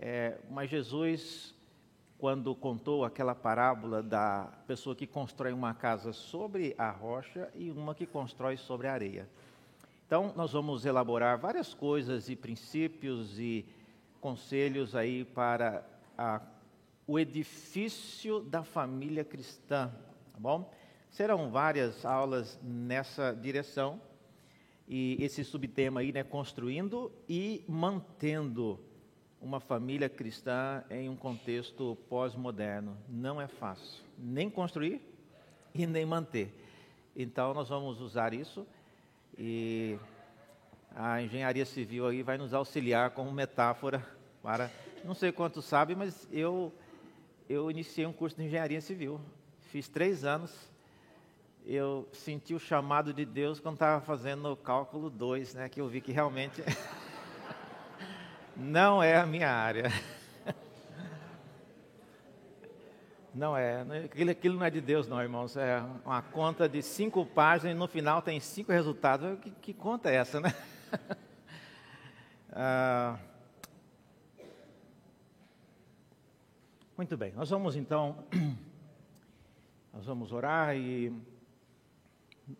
É, mas Jesus, quando contou aquela parábola da pessoa que constrói uma casa sobre a rocha e uma que constrói sobre a areia. Então, nós vamos elaborar várias coisas e princípios e conselhos aí para a, o edifício da família cristã, tá bom? Serão várias aulas nessa direção e esse subtema aí, né, construindo e mantendo uma família cristã em um contexto pós-moderno. Não é fácil, nem construir e nem manter. Então nós vamos usar isso e a engenharia civil aí vai nos auxiliar como metáfora para, não sei quantos sabem, mas eu eu iniciei um curso de engenharia civil, fiz três anos eu senti o chamado de Deus quando estava fazendo o cálculo 2, né, que eu vi que realmente não é a minha área. Não é, aquilo, não é de Deus, não, irmãos. É uma conta de cinco páginas e no final tem cinco resultados. Que, que conta é essa, né? ah, muito bem, nós vamos então, nós vamos orar e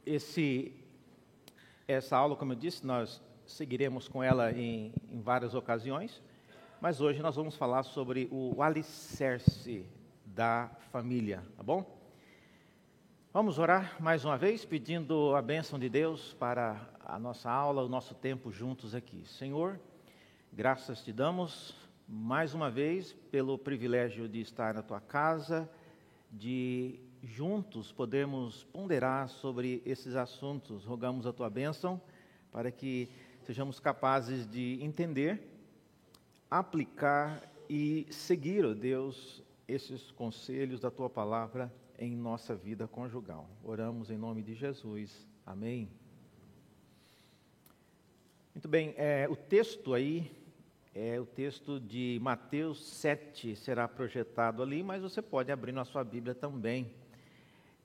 esse, essa aula, como eu disse, nós seguiremos com ela em, em várias ocasiões, mas hoje nós vamos falar sobre o alicerce da família, tá bom? Vamos orar mais uma vez, pedindo a bênção de Deus para a nossa aula, o nosso tempo juntos aqui. Senhor, graças te damos mais uma vez pelo privilégio de estar na tua casa, de juntos podemos ponderar sobre esses assuntos. Rogamos a tua bênção para que sejamos capazes de entender, aplicar e seguir, ó Deus, esses conselhos da tua palavra em nossa vida conjugal. Oramos em nome de Jesus. Amém. Muito bem, é, o texto aí é o texto de Mateus 7, será projetado ali, mas você pode abrir na sua Bíblia também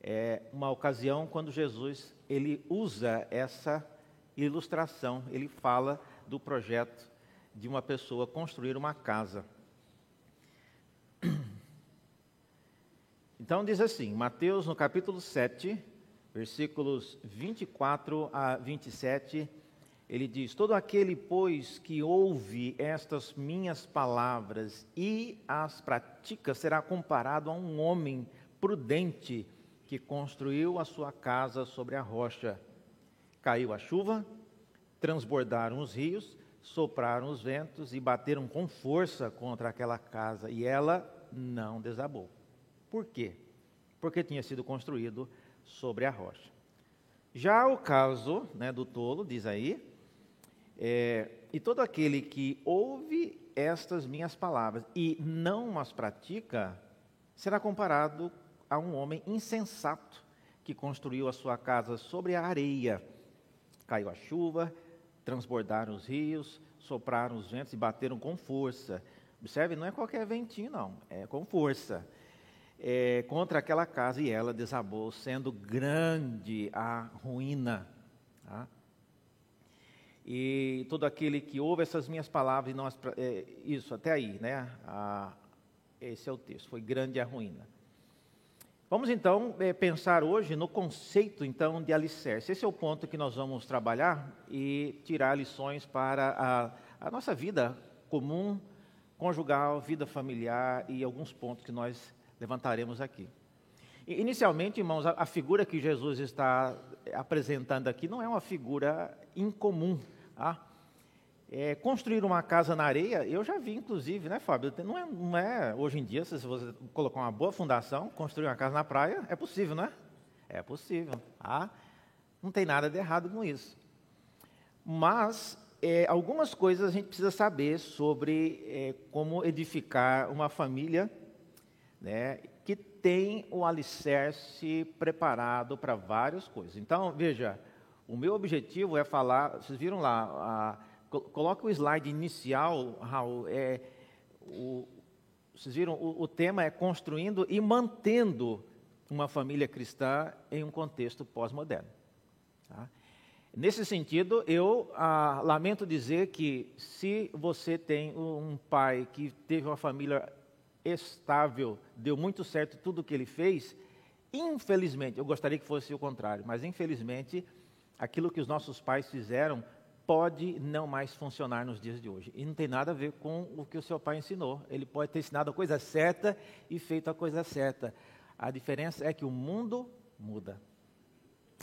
é uma ocasião quando Jesus ele usa essa ilustração, ele fala do projeto de uma pessoa construir uma casa. Então diz assim, Mateus no capítulo 7, versículos 24 a 27, ele diz: Todo aquele, pois, que ouve estas minhas palavras e as pratica, será comparado a um homem prudente que construiu a sua casa sobre a rocha. Caiu a chuva, transbordaram os rios, sopraram os ventos e bateram com força contra aquela casa, e ela não desabou. Por quê? Porque tinha sido construído sobre a rocha. Já o caso né, do tolo, diz aí, é, e todo aquele que ouve estas minhas palavras e não as pratica, será comparado a um homem insensato que construiu a sua casa sobre a areia. Caiu a chuva, transbordaram os rios, sopraram os ventos e bateram com força. Observe, não é qualquer ventinho, não, é com força. É, contra aquela casa e ela desabou, sendo grande a ruína. Tá? E todo aquele que ouve essas minhas palavras e é, isso até aí, né? Ah, esse é o texto. Foi grande a ruína. Vamos então é, pensar hoje no conceito então de alicerce. Esse é o ponto que nós vamos trabalhar e tirar lições para a, a nossa vida comum, conjugal, vida familiar e alguns pontos que nós levantaremos aqui. Inicialmente, irmãos, a, figura que Jesus está apresentando aqui não é uma figura incomum. Tá? É, construir uma casa na areia, eu já vi, inclusive, né, Fábio? Não é, não é hoje em dia, se você colocar uma boa fundação, construir uma casa na praia, é possível, não é? É possível. Ah, não tem nada de errado com isso. Mas é, algumas coisas a gente precisa saber sobre é, como edificar uma família né, que tem o alicerce preparado para várias coisas. Então, veja, o meu objetivo é falar, vocês viram lá, a, Coloca o slide inicial, Raul. É, o, vocês viram, o, o tema é construindo e mantendo uma família cristã em um contexto pós-moderno. Tá? Nesse sentido, eu ah, lamento dizer que se você tem um pai que teve uma família estável, deu muito certo tudo o que ele fez, infelizmente, eu gostaria que fosse o contrário, mas infelizmente, aquilo que os nossos pais fizeram pode não mais funcionar nos dias de hoje. E não tem nada a ver com o que o seu pai ensinou. Ele pode ter ensinado a coisa certa e feito a coisa certa. A diferença é que o mundo muda.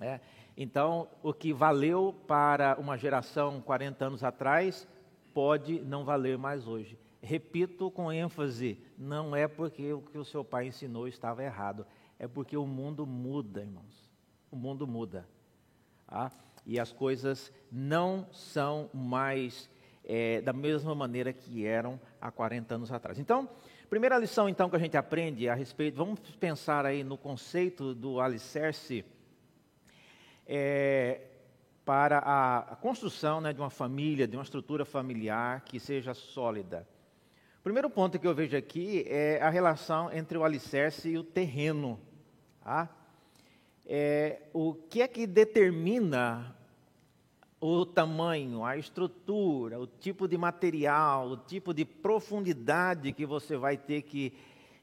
É. Então, o que valeu para uma geração 40 anos atrás pode não valer mais hoje. Repito com ênfase: não é porque o que o seu pai ensinou estava errado, é porque o mundo muda, irmãos. O mundo muda. Ah, e as coisas não são mais é, da mesma maneira que eram há 40 anos atrás. Então, primeira lição então que a gente aprende a respeito, vamos pensar aí no conceito do alicerce é, para a, construção né, de uma família, de uma estrutura familiar que seja sólida. O primeiro ponto que eu vejo aqui é a relação entre o alicerce e o terreno. Tá? É, o que é que determina o tamanho, a estrutura, o tipo de material, o tipo de profundidade que você vai ter que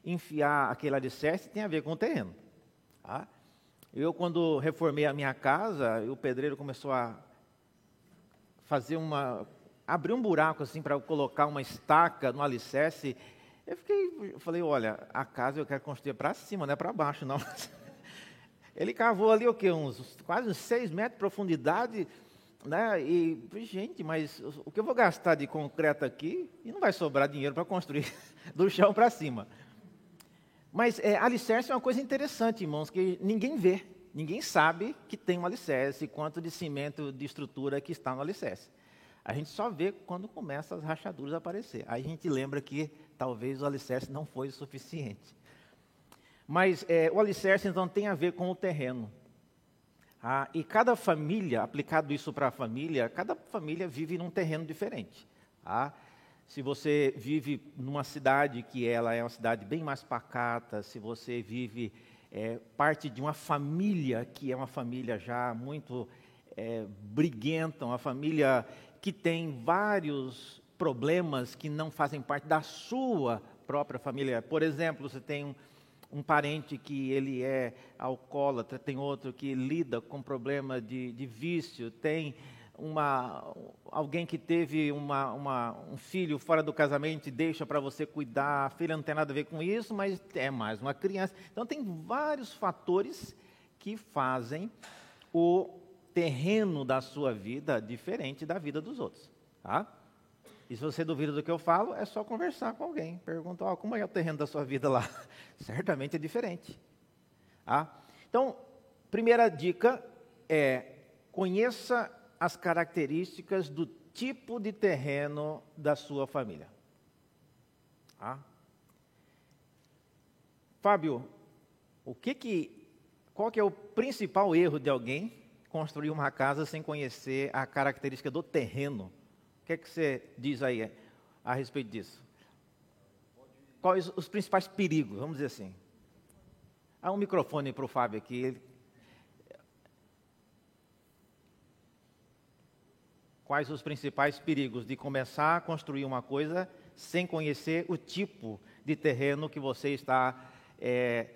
enfiar aquele alicerce tem a ver com o terreno. Tá? Eu, quando reformei a minha casa, o pedreiro começou a fazer uma. abrir um buraco assim para colocar uma estaca no alicerce. Eu fiquei, eu falei, olha, a casa eu quero construir para cima, não é para baixo, não. Ele cavou ali o quê? Uns quase uns seis metros de profundidade, né? E, gente, mas o que eu vou gastar de concreto aqui? E não vai sobrar dinheiro para construir do chão para cima. Mas é, alicerce é uma coisa interessante, irmãos, que ninguém vê, ninguém sabe que tem um alicerce, quanto de cimento, de estrutura que está no alicerce. A gente só vê quando começam as rachaduras a aparecer. Aí a gente lembra que talvez o alicerce não foi o suficiente. Mas é, o alicerce, então, tem a ver com o terreno. Ah, e cada família, aplicado isso para a família, cada família vive num terreno diferente. Ah, se você vive numa cidade que ela é uma cidade bem mais pacata, se você vive é, parte de uma família que é uma família já muito é, briguenta, uma família que tem vários problemas que não fazem parte da sua própria família. Por exemplo, você tem um, um parente que ele é alcoólatra, tem outro que lida com problema de, de vício, tem uma, alguém que teve uma, uma, um filho fora do casamento e deixa para você cuidar, a filha não tem nada a ver com isso, mas é mais uma criança. Então, tem vários fatores que fazem o terreno da sua vida diferente da vida dos outros. Tá? E se você duvida do que eu falo, é só conversar com alguém. Pergunta, oh, como é o terreno da sua vida lá? Certamente é diferente. Tá? Então, primeira dica é conheça as características do tipo de terreno da sua família. Ah. Fábio, o que que, qual que é o principal erro de alguém construir uma casa sem conhecer a característica do terreno? Que é que você diz aí a respeito disso? Quais os principais perigos, vamos dizer assim? Há um microfone para o Fábio aqui, quais os principais perigos de começar a construir uma coisa sem conhecer o tipo de terreno que você está. É,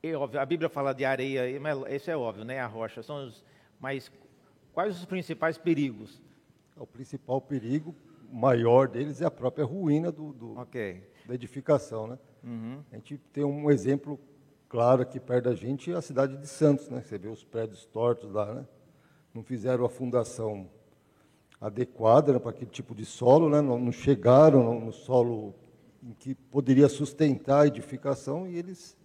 é óbvio, a Bíblia fala de areia, isso é óbvio, né? A rocha. São os, mas quais os principais perigos? O principal perigo maior deles é a própria ruína do, do okay. da edificação, né? Uhum. A gente tem um exemplo claro aqui perto da gente, é a cidade de Santos, né? Você vê os prédios tortos lá, né? não fizeram a fundação adequada né, para aquele tipo de solo, né, não, não, chegaram no solo em que poderia sustentar a edificação e eles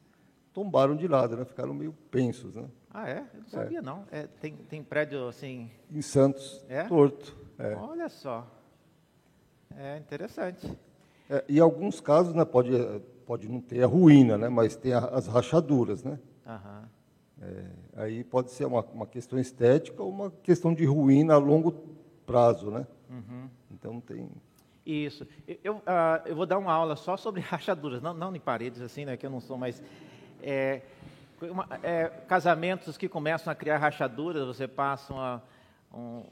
tombaram de lado, né, ficaram meio pensos. Né. Ah, é? Eu não sabia, é. não. É, tem, tem prédio assim... Em Santos, é? torto. É. Olha só. É interessante. É, e em alguns casos, né, pode, pode não ter a ruína, né, mas tem a, as rachaduras, né? É, aí pode ser uma, uma, questão estética ou uma questão de ruína a longo prazo, né? Uhum. Então tem. Isso. Eu, uh, eu vou dar uma aula só sobre rachaduras, não, não em paredes assim, né? Que eu não sou mais. É, é, casamentos que começam a criar rachaduras, você passa uma, um,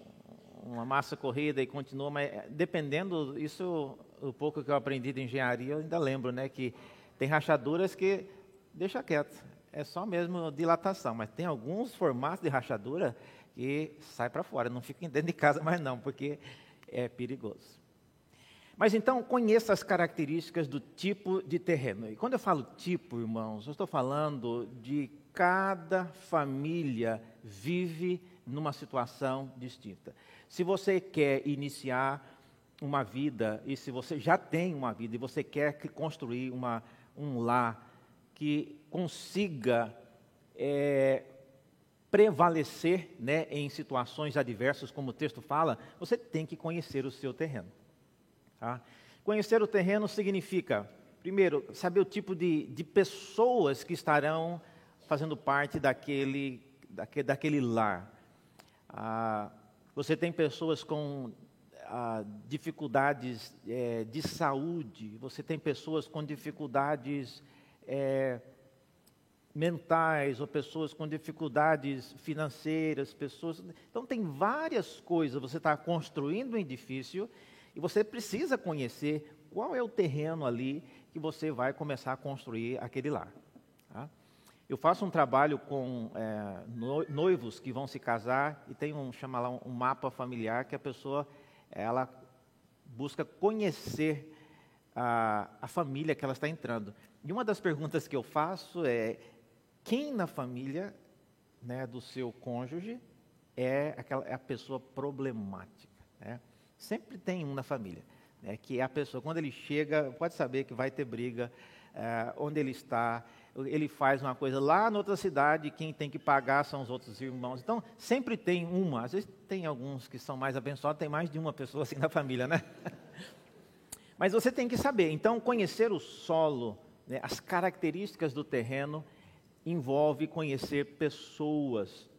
uma massa corrida e continua, mas é, dependendo, isso, o pouco que eu aprendi de engenharia, eu ainda lembro, né, que tem rachaduras que deixa quieto, é só mesmo dilatação, mas tem alguns formatos de rachadura que sai para fora, não fica dentro de casa mais não, porque é perigoso. Mas então conheça as características do tipo de terreno. E quando eu falo tipo, irmãos, eu estou falando de cada família vive numa situação distinta. Se você quer iniciar uma vida e se você já tem uma vida e você quer construir uma, um lar que consiga é, prevalecer né, em situações adversas, como o texto fala, você tem que conhecer o seu terreno. Tá? Conhecer o terreno significa, primeiro, saber o tipo de, de pessoas que estarão fazendo parte daquele, daquele, daquele lar. Ah, você tem pessoas com ah, dificuldades é, de saúde, você tem pessoas com dificuldades é, mentais ou pessoas com dificuldades financeiras, pessoas. Então tem várias coisas. Você está construindo um edifício e você precisa conhecer qual é o terreno ali que você vai começar a construir aquele lar. Tá? Eu faço um trabalho com é, noivos que vão se casar e tem um, chama lá, um mapa familiar que a pessoa ela busca conhecer a, a família que ela está entrando. E uma das perguntas que eu faço é quem na família né, do seu cônjuge é, aquela, é a pessoa problemática. Né? Sempre tem um na família, né, que é a pessoa, quando ele chega, pode saber que vai ter briga, é, onde ele está, ele faz uma coisa lá na outra cidade, quem tem que pagar são os outros irmãos. Então, sempre tem uma, às vezes tem alguns que são mais abençoados, tem mais de uma pessoa assim na família, né? Mas você tem que saber, então, conhecer o solo, né, as características do terreno, envolve conhecer pessoas.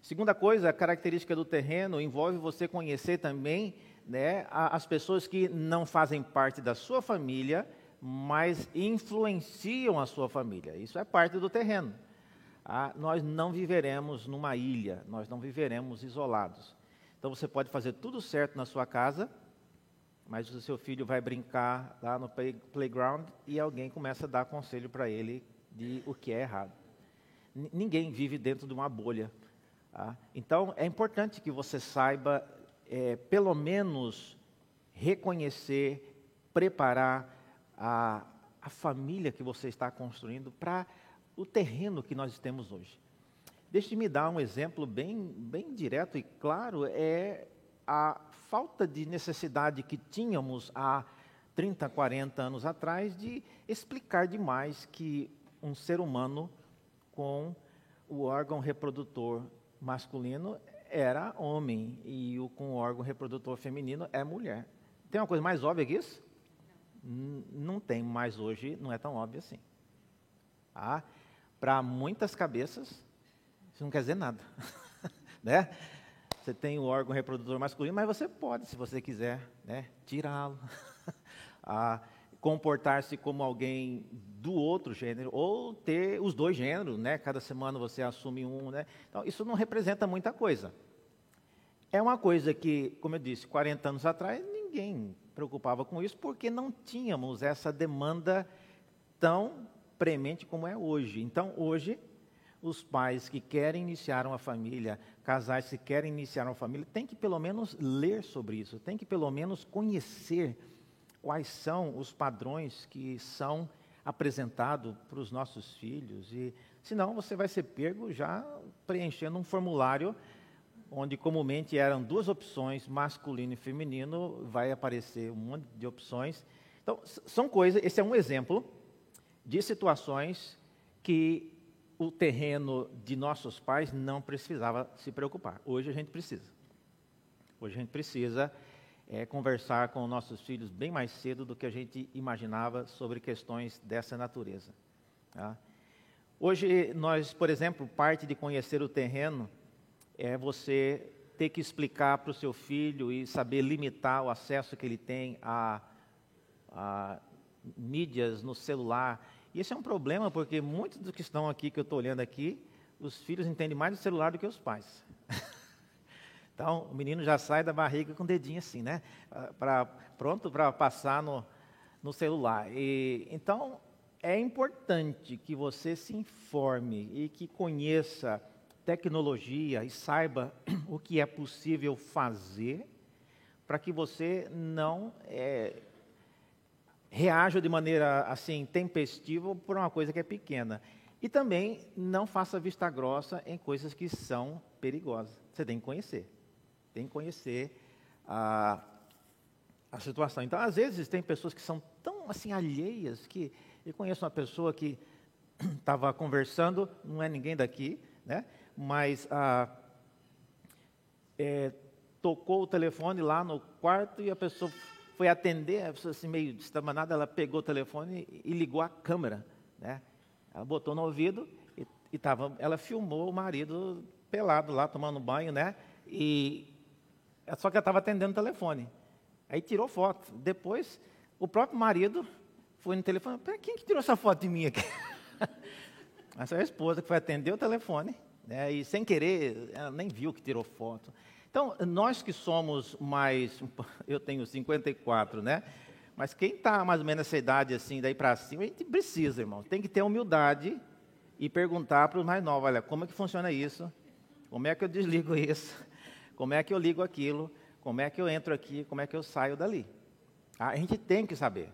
Segunda coisa, a característica do terreno envolve você conhecer também né, as pessoas que não fazem parte da sua família, mas influenciam a sua família. Isso é parte do terreno. Ah, nós não viveremos numa ilha, nós não viveremos isolados. Então você pode fazer tudo certo na sua casa, mas o seu filho vai brincar lá no playground e alguém começa a dar conselho para ele de o que é errado. N ninguém vive dentro de uma bolha. Tá? Então, é importante que você saiba, é, pelo menos, reconhecer, preparar a, a família que você está construindo para o terreno que nós temos hoje. Deixe-me dar um exemplo bem, bem direto e claro, é a falta de necessidade que tínhamos há 30, 40 anos atrás de explicar demais que um ser humano com o órgão reprodutor masculino era homem e o com órgão reprodutor feminino é mulher. Tem uma coisa mais óbvia que isso? Não tem, mas hoje não é tão óbvio assim. Ah, Para muitas cabeças, isso não quer dizer nada. né? Você tem o órgão reprodutor masculino, mas você pode, se você quiser, né, tirá-lo. ah, comportar-se como alguém do outro gênero, ou ter os dois gêneros, né? Cada semana você assume um, né? Então, isso não representa muita coisa. É uma coisa que, como eu disse, 40 anos atrás, ninguém preocupava com isso, porque não tínhamos essa demanda tão premente como é hoje. Então, hoje, os pais que querem iniciar uma família, casais que querem iniciar uma família, têm que pelo menos ler sobre isso, têm que pelo menos conhecer quais são os padrões que são apresentados para os nossos filhos. E senão você vai ser pego já preenchendo um formulário onde comumente eram duas opções, masculino e feminino, vai aparecer um monte de opções. Então, são coisas, esse é um exemplo de situações que o terreno de nossos pais não precisava se preocupar. Hoje a gente precisa. Hoje a gente precisa é, conversar com nossos filhos bem mais cedo do que a gente imaginava sobre questões dessa natureza. Tá? Hoje, nós, por exemplo, parte de conhecer o terreno é você ter que explicar para o seu filho e saber limitar o acesso que ele tem a, a mídias no celular E esse é um problema porque muitos dos que estão aqui, que eu estou olhando aqui, os filhos entendem mais do celular do que os pais. Então, o menino já sai da barriga com o dedinho assim, né? Pra, pronto para passar no, no celular. E, então, é importante que você se informe e que conheça tecnologia e saiba o que é possível fazer para que você não é, reaja de maneira assim tempestiva por uma coisa que é pequena. E também não faça vista grossa em coisas que são perigosas. Você tem que conhecer. Tem que conhecer a, a situação. Então, às vezes, tem pessoas que são tão assim alheias que eu conheço uma pessoa que estava conversando, não é ninguém daqui, né? mas ah, é, tocou o telefone lá no quarto e a pessoa foi atender, a pessoa assim, meio destamanada, ela pegou o telefone e ligou a câmera. Né? Ela botou no ouvido e, e tava, ela filmou o marido pelado lá, tomando banho, né? E, só que ela estava atendendo o telefone. Aí tirou foto. Depois, o próprio marido foi no telefone, quem que tirou essa foto de mim aqui? Essa é a esposa que foi atender o telefone, né, e sem querer, ela nem viu que tirou foto. Então, nós que somos mais, eu tenho 54, né? Mas quem está mais ou menos nessa idade assim, daí para cima, a gente precisa, irmão. Tem que ter humildade e perguntar para os mais novos, olha, como é que funciona isso? Como é que eu desligo isso? Como é que eu ligo aquilo? Como é que eu entro aqui? Como é que eu saio dali? A gente tem que saber.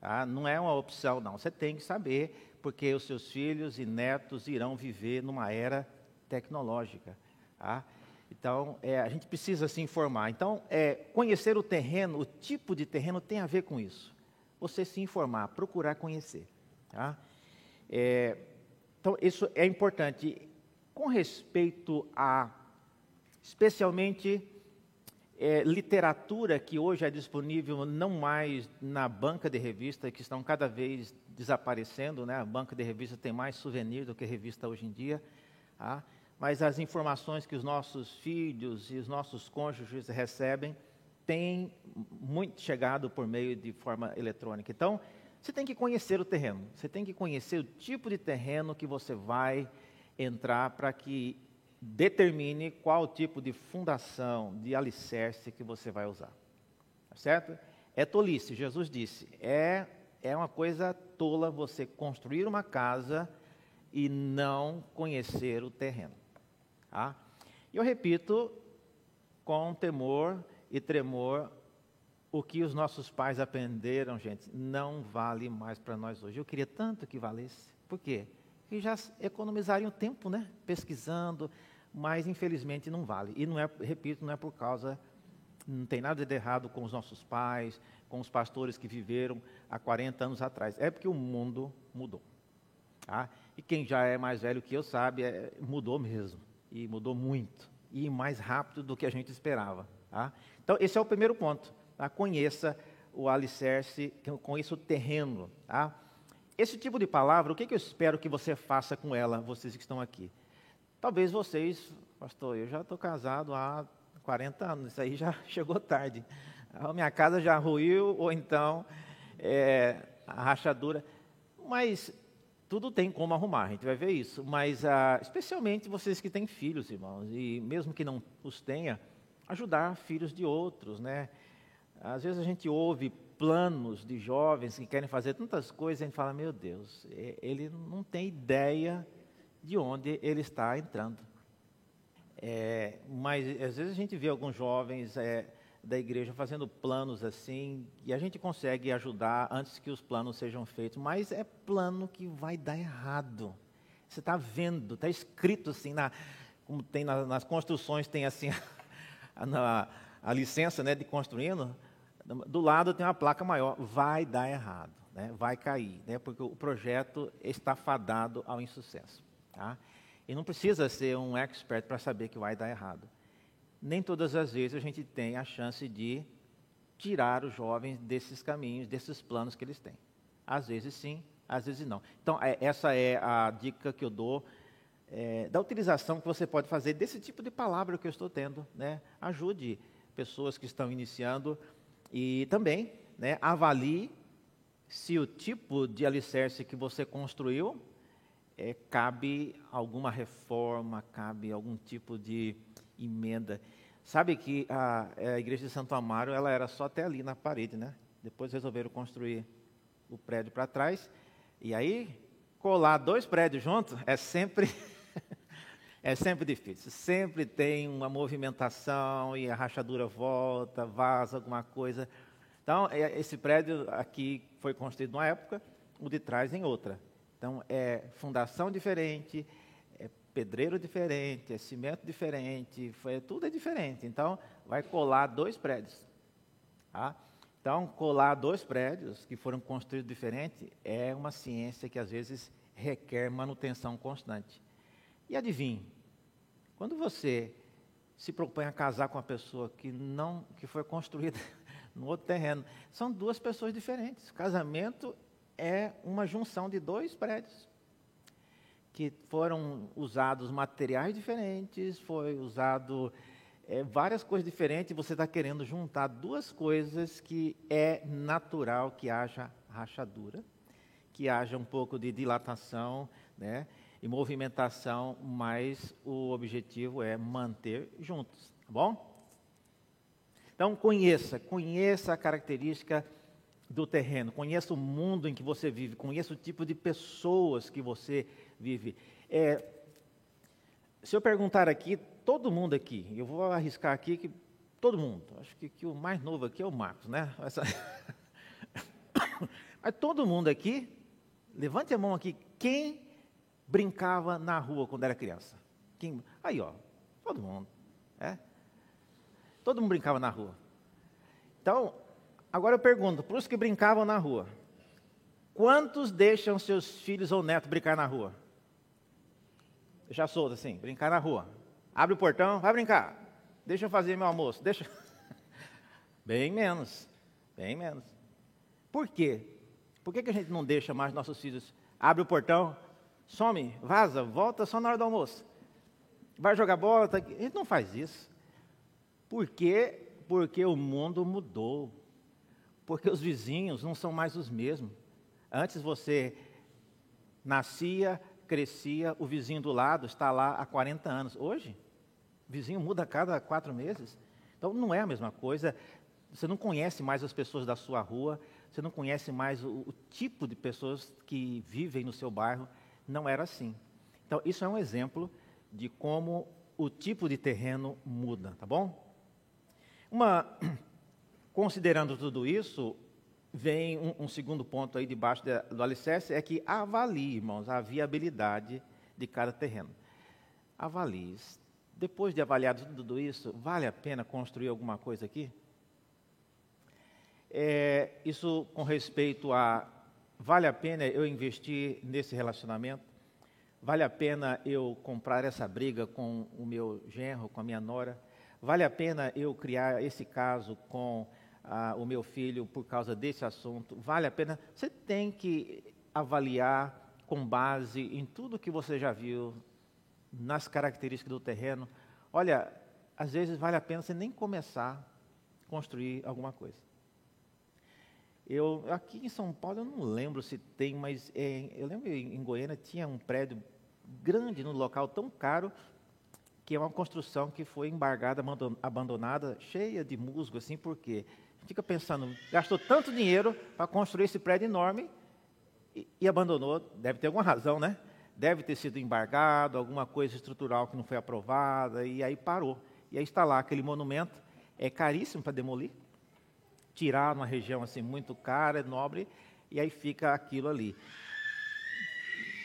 Tá? Não é uma opção, não. Você tem que saber, porque os seus filhos e netos irão viver numa era tecnológica. Tá? Então, é, a gente precisa se informar. Então, é, conhecer o terreno, o tipo de terreno tem a ver com isso. Você se informar, procurar conhecer. Tá? É, então, isso é importante. Com respeito a, especialmente, é, literatura que hoje é disponível não mais na banca de revista, que estão cada vez desaparecendo, né? a banca de revista tem mais souvenir do que revista hoje em dia, tá? mas as informações que os nossos filhos e os nossos cônjuges recebem têm muito chegado por meio de forma eletrônica. Então, você tem que conhecer o terreno, você tem que conhecer o tipo de terreno que você vai entrar para que determine qual tipo de fundação, de alicerce que você vai usar. Tá certo? É tolice, Jesus disse. É, é uma coisa tola você construir uma casa e não conhecer o terreno. Tá? Eu repito com temor e tremor o que os nossos pais aprenderam, gente, não vale mais para nós hoje. Eu queria tanto que valesse. Por quê? E já economizariam tempo, né? Pesquisando, mas infelizmente não vale. E não é, repito, não é por causa, não tem nada de errado com os nossos pais, com os pastores que viveram há 40 anos atrás. É porque o mundo mudou. Tá? E quem já é mais velho que eu sabe, é, mudou mesmo. E mudou muito. E mais rápido do que a gente esperava. Tá? Então, esse é o primeiro ponto. Tá? Conheça o alicerce, conheça o terreno. Tá? Esse tipo de palavra, o que, que eu espero que você faça com ela, vocês que estão aqui? Talvez vocês, pastor, eu já estou casado há 40 anos, isso aí já chegou tarde. A minha casa já ruiu, ou então é, a rachadura. Mas tudo tem como arrumar, a gente vai ver isso. Mas ah, especialmente vocês que têm filhos, irmãos, e mesmo que não os tenha, ajudar filhos de outros, né? Às vezes a gente ouve planos de jovens que querem fazer tantas coisas, a gente fala, meu Deus, ele não tem ideia de onde ele está entrando. É, mas às vezes a gente vê alguns jovens é, da igreja fazendo planos assim, e a gente consegue ajudar antes que os planos sejam feitos, mas é plano que vai dar errado. Você está vendo, está escrito assim, na, como tem na, nas construções, tem assim a, a, a licença né, de construindo, do lado tem uma placa maior, vai dar errado, né? vai cair, né? porque o projeto está fadado ao insucesso. Tá? E não precisa ser um expert para saber que vai dar errado. Nem todas as vezes a gente tem a chance de tirar os jovens desses caminhos, desses planos que eles têm. Às vezes sim, às vezes não. Então, é, essa é a dica que eu dou é, da utilização que você pode fazer desse tipo de palavra que eu estou tendo. Né? Ajude pessoas que estão iniciando e também né, avalie se o tipo de alicerce que você construiu é, cabe alguma reforma, cabe algum tipo de emenda. Sabe que a, a, igreja de Santo Amaro ela era só até ali na parede, né? Depois resolveram construir o prédio para trás e aí colar dois prédios juntos é sempre é sempre difícil. Sempre tem uma movimentação e a rachadura volta, vaza alguma coisa. Então, é, esse prédio aqui foi construído numa época, o de trás em outra. Então, é fundação diferente, é pedreiro diferente, é cimento diferente, foi, tudo é diferente. Então, vai colar dois prédios. Tá? Então, colar dois prédios que foram construídos diferente é uma ciência que às vezes requer manutenção constante. E adivinhe, quando você se propõe a casar com uma pessoa que não que foi construída no outro terreno. São duas pessoas diferentes. Casamento é uma junção de dois prédios que foram usados materiais diferentes, foi usado é, várias coisas diferentes. Você está querendo juntar duas coisas que é natural que haja rachadura, que haja um pouco de dilatação, né? E movimentação, mas o objetivo é manter juntos, tá bom? Então conheça, conheça a característica do terreno, conheça o mundo em que você vive, conheça o tipo de pessoas que você vive. É, se eu perguntar aqui, todo mundo aqui, eu vou arriscar aqui que todo mundo, acho que, que o mais novo aqui é o Marcos, né? Essa... Mas todo mundo aqui, levante a mão aqui, quem brincava na rua quando era criança? Quem... Aí, ó, todo mundo. É? Todo mundo brincava na rua. Então, agora eu pergunto, para os que brincavam na rua, quantos deixam seus filhos ou netos brincar na rua? Já solto assim, brincar na rua. Abre o portão, vai brincar. Deixa eu fazer meu almoço, deixa. Bem menos, bem menos. Por quê? Por que, que a gente não deixa mais nossos filhos? Abre o portão, some, vaza, volta só na hora do almoço. Vai jogar bola, tá... gente não faz isso. Por quê? Porque o mundo mudou. Porque os vizinhos não são mais os mesmos. Antes você nascia, crescia, o vizinho do lado está lá há 40 anos. Hoje, o vizinho muda a cada quatro meses. Então não é a mesma coisa. Você não conhece mais as pessoas da sua rua, você não conhece mais o, o tipo de pessoas que vivem no seu bairro. Não era assim. Então, isso é um exemplo de como o tipo de terreno muda, tá bom? Uma, considerando tudo isso, vem um, um segundo ponto aí debaixo de, do alicerce, é que avalie, irmãos, a viabilidade de cada terreno. Avalie. Depois de avaliar tudo isso, vale a pena construir alguma coisa aqui? É, isso com respeito a vale a pena eu investir nesse relacionamento? Vale a pena eu comprar essa briga com o meu genro, com a minha nora? Vale a pena eu criar esse caso com ah, o meu filho por causa desse assunto? Vale a pena? Você tem que avaliar com base em tudo que você já viu, nas características do terreno. Olha, às vezes vale a pena você nem começar a construir alguma coisa. Eu, aqui em São Paulo, eu não lembro se tem, mas é, eu lembro em Goiânia tinha um prédio grande no local tão caro que é uma construção que foi embargada, abandonada, cheia de musgo, assim, porque fica pensando, gastou tanto dinheiro para construir esse prédio enorme e, e, abandonou, deve ter alguma razão, né? Deve ter sido embargado, alguma coisa estrutural que não foi aprovada, e aí parou. E aí está lá aquele monumento, é caríssimo para demolir, tirar uma região assim muito cara, nobre, e aí fica aquilo ali.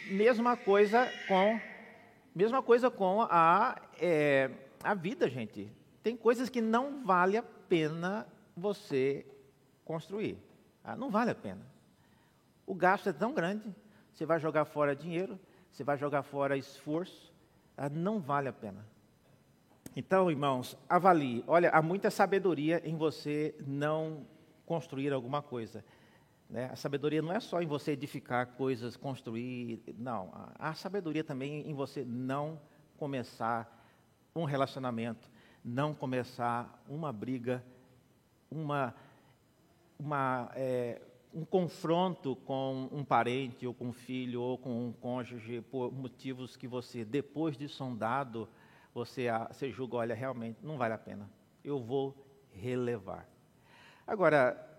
Mesma coisa com Mesma coisa com a, é, a vida, gente. Tem coisas que não vale a pena você construir. Ah, não vale a pena. O gasto é tão grande, você vai jogar fora dinheiro, você vai jogar fora esforço, ah, não vale a pena. Então, irmãos, avalie. Olha, há muita sabedoria em você não construir alguma coisa. Né? A sabedoria não é só em você edificar coisas, construir. Não. Há sabedoria também em você não começar um relacionamento, não começar uma briga, uma, uma é, um confronto com um parente, ou com um filho, ou com um cônjuge, por motivos que você, depois de sondado, você, você julga, olha, realmente não vale a pena, eu vou relevar. Agora,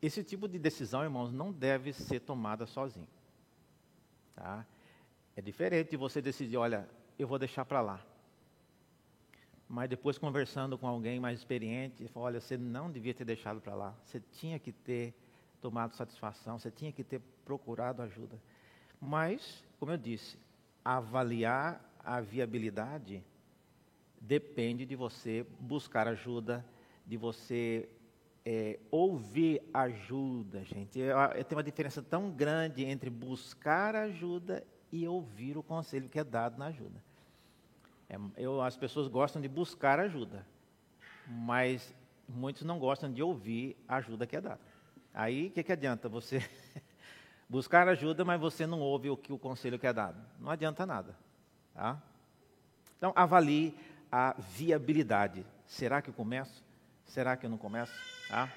esse tipo de decisão, irmãos, não deve ser tomada sozinho. Tá? É diferente de você decidir, olha, eu vou deixar para lá. Mas depois conversando com alguém mais experiente, fala, olha, você não devia ter deixado para lá. Você tinha que ter tomado satisfação, você tinha que ter procurado ajuda. Mas, como eu disse, avaliar a viabilidade depende de você buscar ajuda, de você é, ouvir ajuda, gente. Tem uma diferença tão grande entre buscar ajuda e ouvir o conselho que é dado na ajuda. É, eu, as pessoas gostam de buscar ajuda, mas muitos não gostam de ouvir a ajuda que é dada. Aí, o que, que adianta você buscar ajuda, mas você não ouve o que o conselho que é dado? Não adianta nada. Tá? Então, avalie a viabilidade. Será que eu começo? Será que eu não começo? Tá?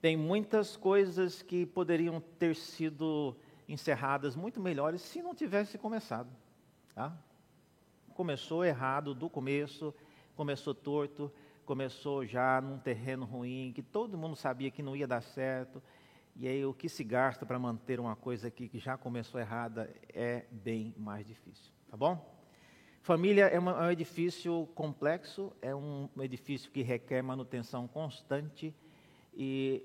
Tem muitas coisas que poderiam ter sido encerradas muito melhores se não tivesse começado. Tá? Começou errado do começo, começou torto, começou já num terreno ruim, que todo mundo sabia que não ia dar certo. E aí o que se gasta para manter uma coisa aqui que já começou errada é bem mais difícil. Tá bom? Família é, uma, é um edifício complexo, é um edifício que requer manutenção constante e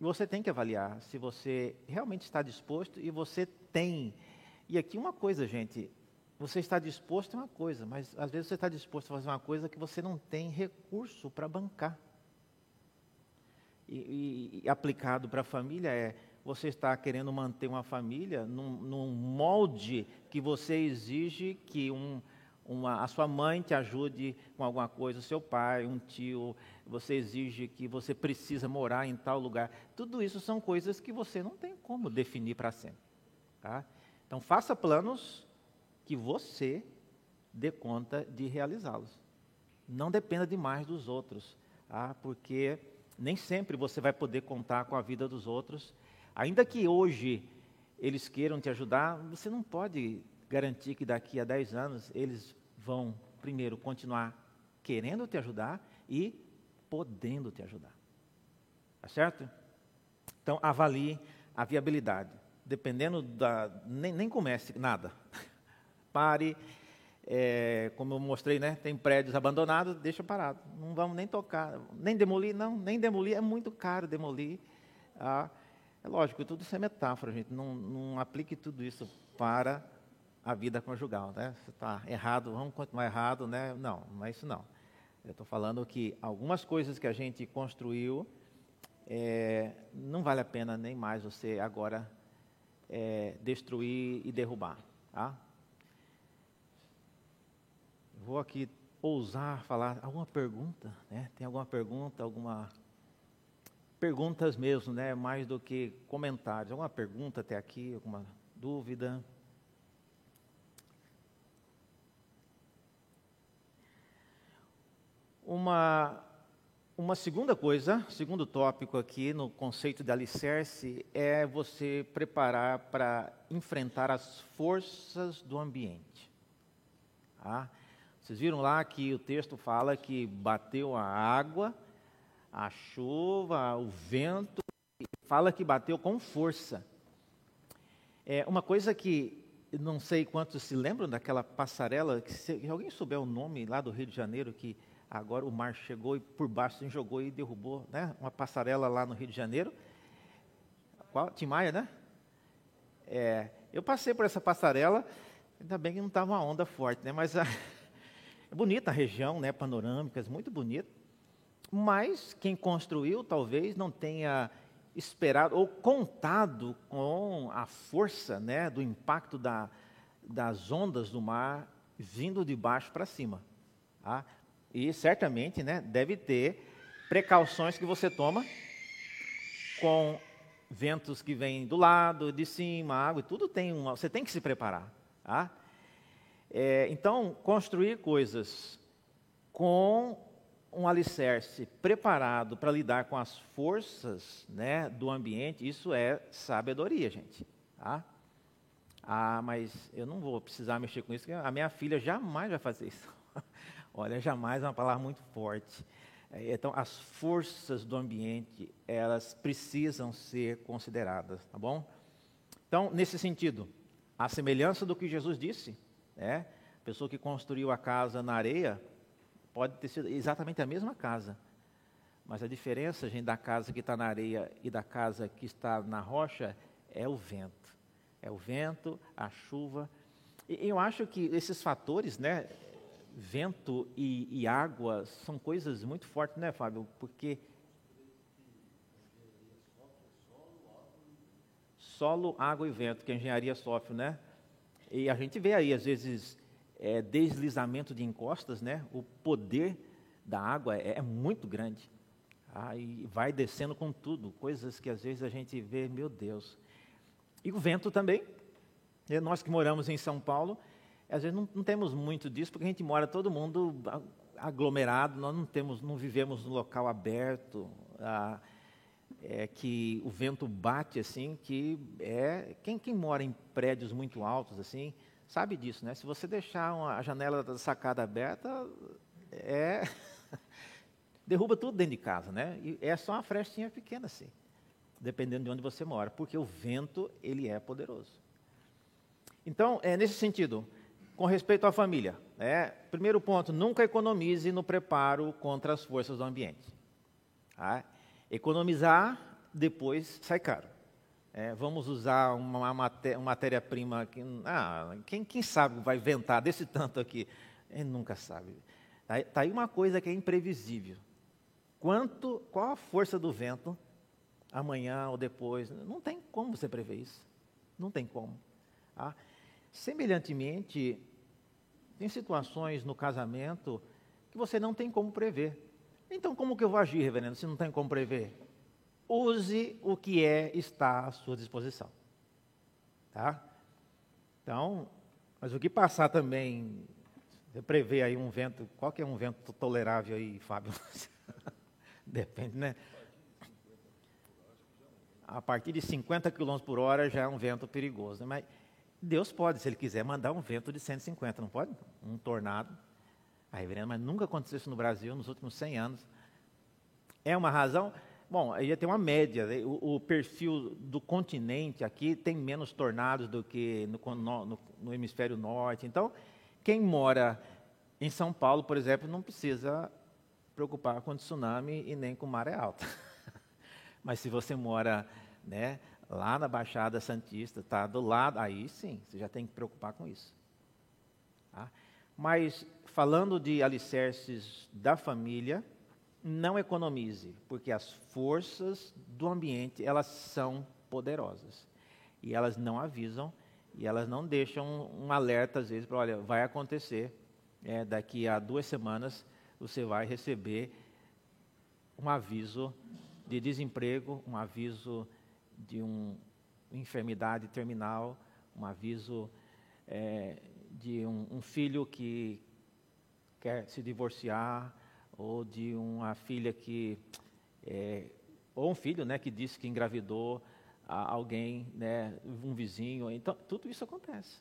você tem que avaliar se você realmente está disposto e você tem. E aqui uma coisa, gente, você está disposto é uma coisa, mas às vezes você está disposto a fazer uma coisa que você não tem recurso para bancar. E, e, e aplicado para a família é você está querendo manter uma família num, num molde que você exige que um, uma, a sua mãe te ajude com alguma coisa, o seu pai, um tio, você exige que você precisa morar em tal lugar. Tudo isso são coisas que você não tem como definir para sempre. Tá? Então faça planos que você dê conta de realizá-los. Não dependa demais dos outros, ah, porque nem sempre você vai poder contar com a vida dos outros. Ainda que hoje eles queiram te ajudar, você não pode garantir que daqui a 10 anos eles vão, primeiro, continuar querendo te ajudar e podendo te ajudar. Tá certo? Então, avalie a viabilidade. Dependendo da. Nem, nem comece nada pare. É, como eu mostrei, né, tem prédios abandonados, deixa parado. Não vamos nem tocar, nem demolir, não, nem demolir, é muito caro demolir. Ah, é lógico, tudo isso é metáfora, gente. Não, não aplique tudo isso para a vida conjugal, né? Você está errado, vamos continuar errado, né? Não, não é isso não. Eu estou falando que algumas coisas que a gente construiu, é, não vale a pena nem mais você agora é, destruir e derrubar, tá? Vou aqui ousar falar alguma pergunta, né? Tem alguma pergunta, alguma perguntas mesmo, né? Mais do que comentários. Alguma pergunta até aqui, alguma dúvida? Uma uma segunda coisa, segundo tópico aqui no conceito de alicerce é você preparar para enfrentar as forças do ambiente. Tá? Vocês viram lá que o texto fala que bateu a água, a chuva, o vento, fala que bateu com força. É uma coisa que não sei quantos se lembram daquela passarela, que se alguém souber o nome lá do Rio de Janeiro, que agora o mar chegou e por baixo se jogou e derrubou, né? Uma passarela lá no Rio de Janeiro. Qual? Timaya, né? É, eu passei por essa passarela, ainda bem que não estava uma onda forte, né? Mas a, é bonita a região, né, panorâmicas, muito bonito. Mas quem construiu talvez não tenha esperado ou contado com a força, né, do impacto da, das ondas do mar vindo de baixo para cima. Tá? E certamente, né, deve ter precauções que você toma com ventos que vêm do lado, de cima, água, tudo tem uma, você tem que se preparar, tá? É, então, construir coisas com um alicerce preparado para lidar com as forças né, do ambiente, isso é sabedoria, gente. Tá? Ah, mas eu não vou precisar mexer com isso, a minha filha jamais vai fazer isso. Olha, jamais é uma palavra muito forte. É, então, as forças do ambiente, elas precisam ser consideradas, tá bom? Então, nesse sentido, a semelhança do que Jesus disse, né? A pessoa que construiu a casa na areia pode ter sido exatamente a mesma casa, mas a diferença, gente, da casa que está na areia e da casa que está na rocha é o vento. É o vento, a chuva. E eu acho que esses fatores, né, vento e, e água, são coisas muito fortes, né, Fábio? Porque solo, água e vento, que a engenharia sofre, né? E a gente vê aí, às vezes, é, deslizamento de encostas, né? O poder da água é, é muito grande. Ah, e vai descendo com tudo, coisas que às vezes a gente vê, meu Deus. E o vento também. E nós que moramos em São Paulo, às vezes não, não, temos muito disso, porque a gente mora todo mundo aglomerado, nós não temos, não vivemos num local aberto, é, que o vento bate assim, que é quem, quem mora em prédios muito altos assim sabe disso, né? Se você deixar uma, a janela da sacada aberta, é derruba tudo dentro de casa, né? E é só uma frestinha pequena assim, dependendo de onde você mora, porque o vento ele é poderoso. Então, é nesse sentido, com respeito à família. Né? Primeiro ponto, nunca economize no preparo contra as forças do ambiente. Tá? Economizar, depois sai caro. É, vamos usar uma, matéria-prima que, ah, quem, quem, sabe vai inventar desse tanto aqui? Ele nunca sabe. Está tá aí uma coisa que é imprevisível. Quanto, qual a força do vento amanhã ou depois? Não tem como você prever isso. Não tem como. Tá? Semelhantemente, tem situações no casamento que você não tem como prever. Então, como que eu vou agir, reverendo, se não tem como prever? Use o que é está à sua disposição. Tá? Então, mas o que passar também, você aí um vento, qual que é um vento tolerável aí, Fábio? Depende, né? A partir de 50 km por hora já é um vento perigoso. Né? Mas Deus pode, se Ele quiser, mandar um vento de 150, não pode? Um tornado. A reverenda, mas nunca aconteceu isso no Brasil nos últimos 100 anos. É uma razão? Bom, aí tem uma média. Né? O, o, perfil do continente aqui tem menos tornados do que no, no, no hemisfério norte. Então, quem mora em São Paulo, por exemplo, não precisa preocupar com tsunami e nem com maré alta. Mas se você mora né, lá na Baixada Santista, está do lado, aí sim, você já tem que preocupar com isso. Tá? Mas, falando de alicerces da família, não economize, porque as forças do ambiente, elas são poderosas. E elas não avisam, e elas não deixam um alerta, às vezes, para, olha, vai acontecer, é, daqui a duas semanas, você vai receber um aviso de desemprego, um aviso de uma enfermidade terminal, um aviso é, de um, um, filho que quer se divorciar, ou de uma filha que, é, ou um filho né, que disse que engravidou alguém, né, um vizinho. Então, tudo isso acontece.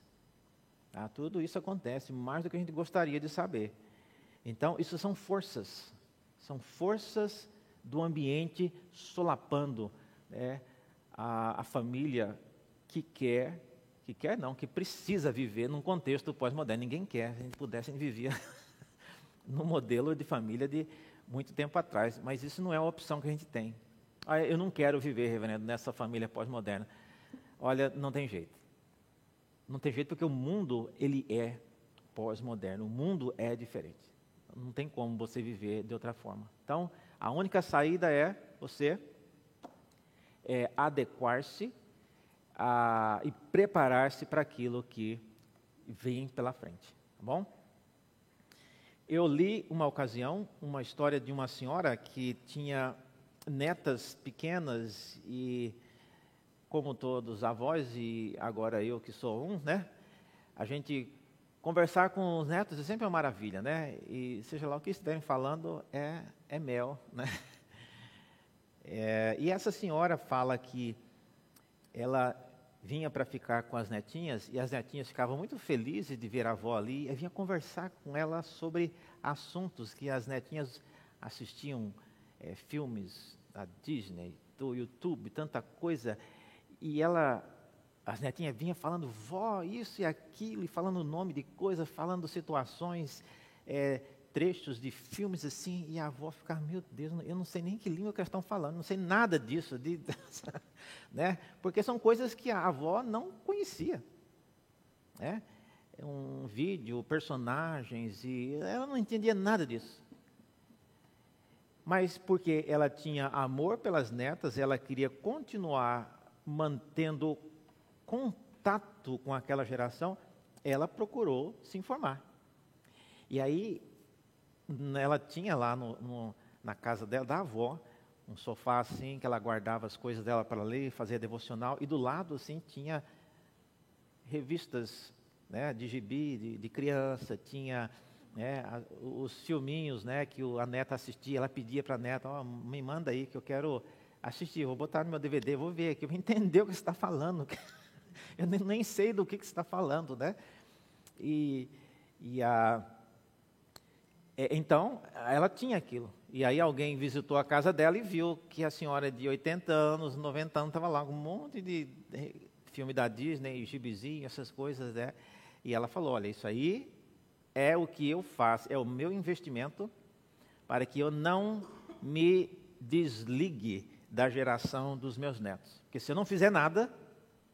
Tá? Tudo isso acontece, mais do que a gente gostaria de saber. Então, isso são forças, são forças do ambiente solapando né, a, a família que quer, que quer não, que precisa viver num contexto pós-moderno. Ninguém quer, se a gente pudesse, a gente vivia no modelo de família de muito tempo atrás, mas isso não é uma opção que a gente tem. Ah, eu não quero viver, reverendo, nessa família pós-moderna. Olha, não tem jeito. Não tem jeito porque o mundo, ele é pós-moderno. O mundo é diferente. Não tem como você viver de outra forma. Então, a única saída é você é, adequar-se e preparar-se para aquilo que vem pela frente. Tá bom? Eu li uma ocasião uma história de uma senhora que tinha netas pequenas e, como todos avós, e agora eu que sou um, né? A gente conversar com os netos é sempre uma maravilha, né? E seja lá o que estiverem falando, é, é mel, né? É, e essa senhora fala que ela vinha para ficar com as netinhas e as netinhas ficavam muito felizes de ver a avó ali e vinha conversar com ela sobre assuntos que as netinhas assistiam é, filmes da Disney, do YouTube, tanta coisa e ela as netinhas vinham falando vó isso e aquilo e falando nome de coisas, falando situações é, trechos de filmes assim, e a avó ficar, meu Deus, eu não sei nem que língua que elas estão falando, não sei nada disso, de, né? porque são coisas que a avó não conhecia. Né? Um vídeo, personagens, e ela não entendia nada disso. Mas porque ela tinha amor pelas netas, ela queria continuar mantendo contato com aquela geração, ela procurou se informar. E aí ela tinha lá no, no, na casa dela, da avó, um sofá assim, que ela guardava as coisas dela para ler, fazia devocional, e do lado assim tinha revistas né, de gibi, de, de criança, tinha né, os filminhos né, que a neta assistia, ela pedia para a neta, oh, me manda aí que eu quero assistir, vou botar no meu DVD, vou ver aqui, vou entender o que você está falando. eu nem, sei do que, que você está falando, né? E, e a então, ela tinha aquilo. E aí alguém visitou a casa dela e viu que a senhora de 80 anos, 90 anos, estava lá com um monte de filme da Disney, gibizinho, essas coisas, né? E ela falou, olha, isso aí é o que eu faço, é o meu investimento para que eu não me desligue da geração dos meus netos. Porque se eu não fizer nada,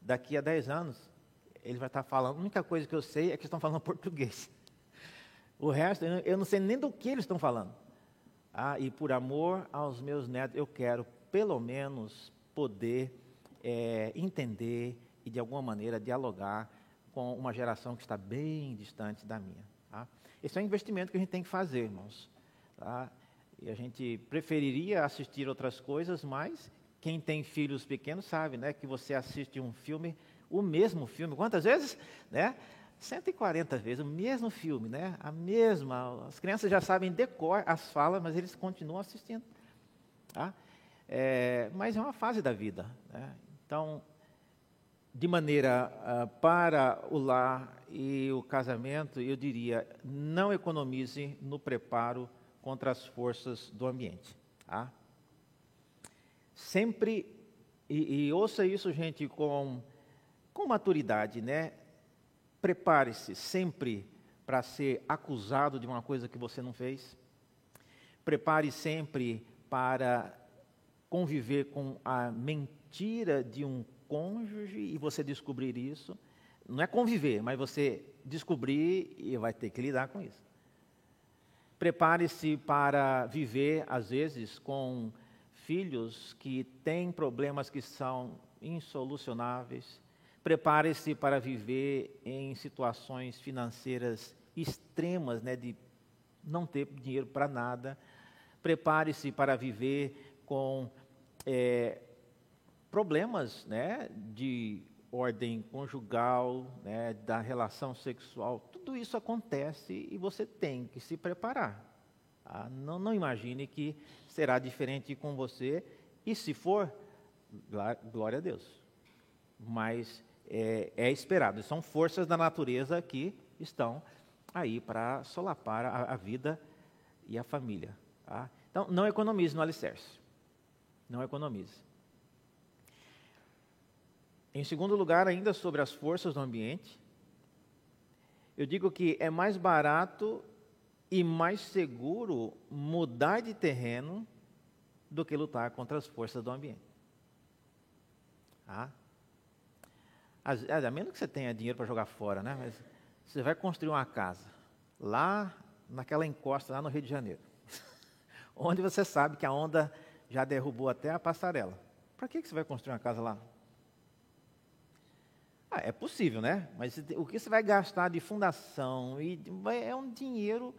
daqui a 10 anos, ele vai estar falando, a única coisa que eu sei é que estão falando português. O resto, eu não sei nem do que eles estão falando. Ah, e por amor aos meus netos, eu quero pelo menos poder é, entender e de alguma maneira dialogar com uma geração que está bem distante da minha. Tá? Esse é um investimento que a gente tem que fazer, irmãos. Tá? E a gente preferiria assistir outras coisas, mas quem tem filhos pequenos sabe, né, que você assiste um filme, o mesmo filme, quantas vezes, né? 140 vezes, o mesmo filme, né? A mesma. As crianças já sabem decor as falas, mas eles continuam assistindo. Tá? É, mas é uma fase da vida. Né? Então, de maneira uh, para o lar e o casamento, eu diria, não economize no preparo contra as forças do ambiente. Tá? Sempre, e, e ouça isso, gente, com, com maturidade, né? Prepare-se sempre para ser acusado de uma coisa que você não fez. Prepare sempre para conviver com a mentira de um cônjuge e você descobrir isso. Não é conviver, mas você descobrir e vai ter que lidar com isso. Prepare-se para viver, às vezes, com filhos que têm problemas que são insolucionáveis, Prepare-se para viver em situações financeiras extremas, né, de não ter dinheiro para nada. Prepare-se para viver com é, problemas né, de ordem conjugal, né, da relação sexual. Tudo isso acontece e você tem que se preparar. Tá? Não, não imagine que será diferente com você, e se for, glória a Deus. Mas é, é esperado. São forças da natureza que estão aí para solapar a, a, vida e a família. Tá? Então, não economize no alicerce. Não economize. Em segundo lugar, ainda sobre as forças do ambiente, eu digo que é mais barato e mais seguro mudar de terreno do que lutar contra as forças do ambiente. Tá? A menos que você tenha dinheiro para jogar fora, né? Mas você vai construir uma casa lá naquela encosta, lá no Rio de Janeiro, onde você sabe que a onda já derrubou até a passarela. Para que, que você vai construir uma casa lá? Ah, é possível, né? Mas o que você vai gastar de fundação e é um dinheiro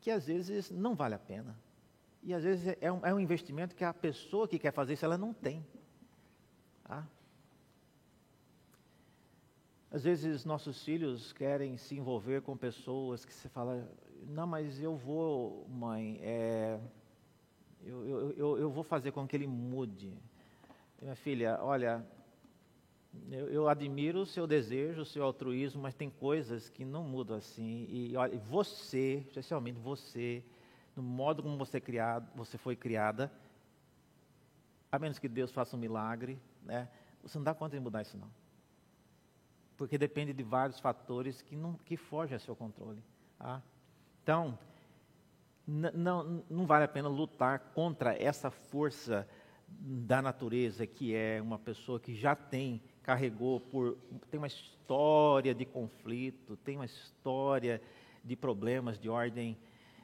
que às vezes não vale a pena. E às vezes é um, é um investimento que a pessoa que quer fazer isso ela não tem. Tá? Às vezes nossos filhos querem se envolver com pessoas que você fala, não, mas eu vou, mãe, é, eu, eu, eu, eu, vou fazer com que ele mude. Minha filha, olha, eu, eu, admiro o seu desejo, o seu altruísmo, mas tem coisas que não mudam assim. E olha, você, especialmente você, no modo como você, é criado, você foi criada, a menos que Deus faça um milagre, né, você não dá conta de mudar isso não. Porque depende de vários fatores que, não, que fogem ao seu controle. Tá? Então, não, não vale a pena lutar contra essa força da natureza que é uma pessoa que já tem, carregou por. tem uma história de conflito, tem uma história de problemas de ordem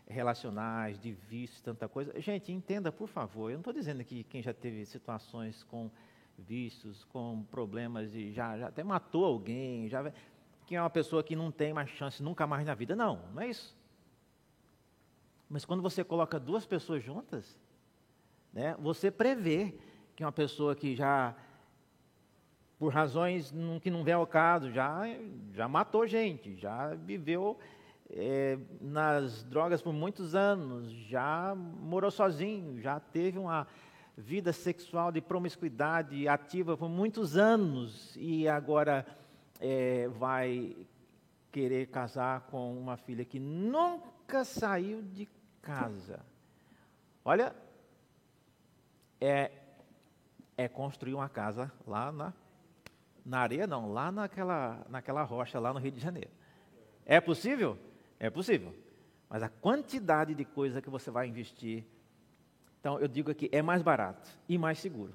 relacionais, de vícios, tanta coisa. Gente, entenda, por favor, eu não estou dizendo que quem já teve situações com vícios, com problemas de já, já até matou alguém, já que é uma pessoa que não tem mais chance nunca mais na vida. Não, não é isso. Mas quando você coloca duas pessoas juntas, né, você prevê que uma pessoa que já, por razões que não vem ao caso, já, já matou gente, já viveu é, nas drogas por muitos anos, já morou sozinho, já teve uma vida sexual de promiscuidade ativa por muitos anos e agora é, vai querer casar com uma filha que nunca saiu de casa. Olha, é, é construir uma casa lá na, na areia, não, lá naquela, naquela rocha, lá no Rio de Janeiro. É possível? É possível. Mas a quantidade de coisa que você vai investir. Então, eu digo aqui, é mais barato e mais seguro.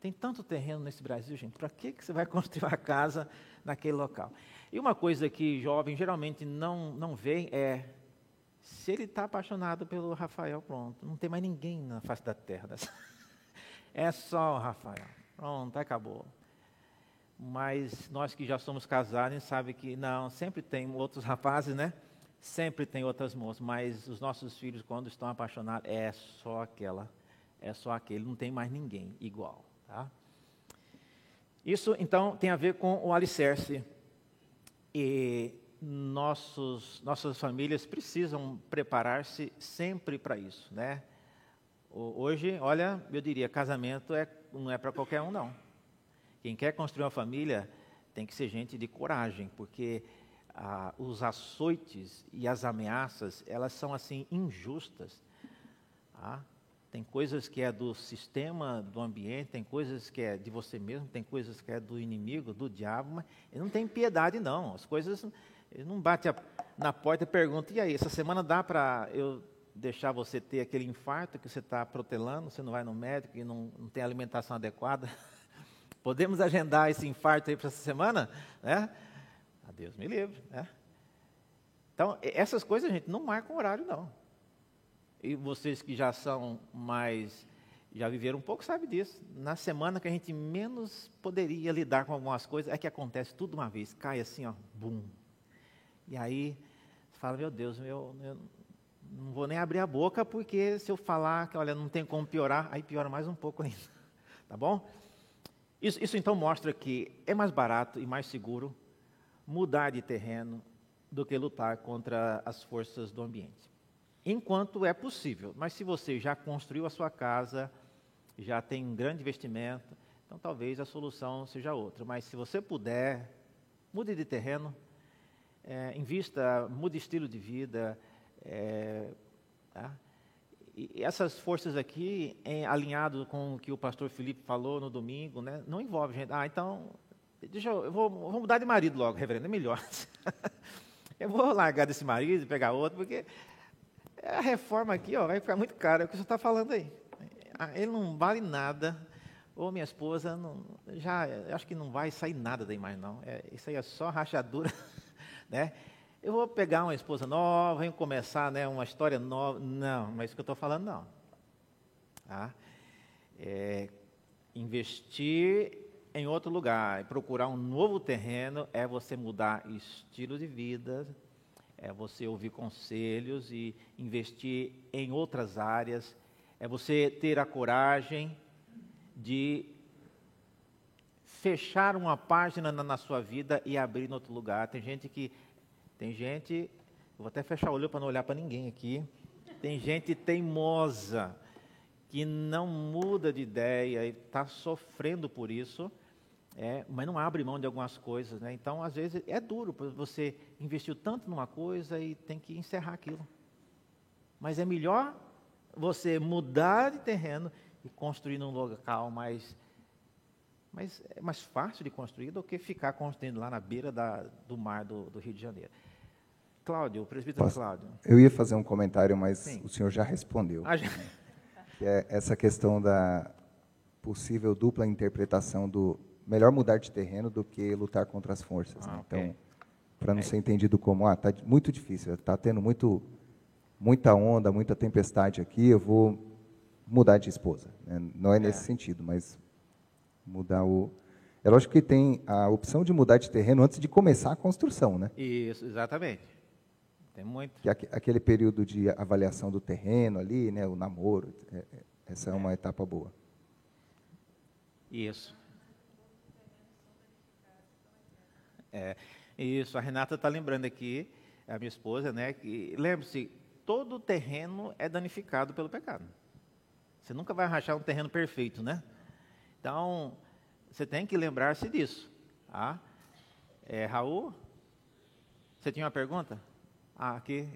Tem tanto terreno nesse Brasil, gente. Para que, que você vai construir uma casa naquele local? E uma coisa que jovem geralmente não, não vê é se ele está apaixonado pelo Rafael, pronto, não tem mais ninguém na face da terra. É só o Rafael. Pronto, acabou. Mas nós que já somos casados, sabe que não, sempre tem outros rapazes, né? Sempre tem outras moças, mas os nossos filhos, quando estão apaixonados, é só aquela, é só aquele, não tem mais ninguém igual, tá? Isso, então, tem a ver com o alicerce. E nossos, nossas famílias precisam preparar-se sempre para isso, né? Hoje, olha, eu diria, casamento é, não é para qualquer um, não. Quem quer construir uma família tem que ser gente de coragem, porque ah, os açoites e as ameaças, elas são assim injustas. Tá? Tem coisas que é do sistema, do ambiente, tem coisas que é de você mesmo, tem coisas que é do inimigo, do diabo, mas ele não tem piedade, não. As coisas ele não bate a, na porta e pergunta, e aí, essa semana dá para eu deixar você ter aquele infarto que você está protelando, você não vai no médico e não, não tem alimentação adequada? Podemos agendar esse infarto aí para essa semana? Né? A Deus me livre. Né? Então, essas coisas, gente, não marcam horário, não. E vocês que já são mais, já viveram um pouco, sabem disso. Na semana que a gente menos poderia lidar com algumas coisas, é que acontece tudo uma vez, cai assim, ó, bum, e aí, você fala, meu Deus, eu, eu não vou nem abrir a boca, porque se eu falar que, olha, não tem como piorar, aí piora mais um pouco ainda. Tá bom? Isso, isso então mostra que é mais barato e mais seguro mudar de terreno do que lutar contra as forças do ambiente. Enquanto é possível, mas se você já construiu a sua casa, já tem um grande investimento, então talvez a solução seja outra. Mas se você puder, mude de terreno, é, invista, mude estilo de vida. É, tá? E essas forças aqui, em, alinhado com o que o pastor Felipe falou no domingo, né, não envolve gente. Ah, então, deixa eu, eu vou, vou mudar de marido logo, reverendo, é melhor. eu vou largar desse marido e pegar outro, porque a reforma aqui ó, vai ficar muito cara, é o que você está falando aí. Ah, ele não vale nada, ou minha esposa, não, já acho que não vai sair nada daí mais não. É, isso aí é só rachadura. né? Eu vou pegar uma esposa nova, venho começar né, uma história nova. Não, não é isso que eu estou falando, não. Tá? É, investir em outro lugar, procurar um novo terreno, é você mudar estilo de vida, é você ouvir conselhos e investir em outras áreas, é você ter a coragem de fechar uma página na, na sua vida e abrir em outro lugar. Tem gente que. Tem gente. Vou até fechar o olho para não olhar para ninguém aqui. Tem gente teimosa que não muda de ideia e está sofrendo por isso, é, mas não abre mão de algumas coisas. Né? Então, às vezes, é duro, você investiu tanto numa coisa e tem que encerrar aquilo. Mas é melhor você mudar de terreno e construir num local mais, mais, é mais fácil de construir do que ficar construindo lá na beira da, do mar do, do Rio de Janeiro. Cláudio, o presbítero Posso, Cláudio. Eu ia fazer um comentário, mas Sim. o senhor já respondeu. Ah, já que é essa questão da possível dupla interpretação do melhor mudar de terreno do que lutar contra as forças. Né? Ah, né? okay. Então, para não é. ser entendido como, ah, está muito difícil, está tendo muito, muita onda, muita tempestade aqui, eu vou mudar de esposa. Né? Não é, é nesse sentido, mas mudar o... É lógico que tem a opção de mudar de terreno antes de começar a construção, né? Isso, exatamente. Tem muito. Que aquele período de avaliação do terreno ali, né, o namoro, é, é, essa é uma etapa boa. Isso. É, isso, a Renata está lembrando aqui, a minha esposa, né, que lembre-se, todo terreno é danificado pelo pecado. Você nunca vai rachar um terreno perfeito, né? Então, você tem que lembrar-se disso. Tá? É, Raul, você tinha uma pergunta? Ah, aqui.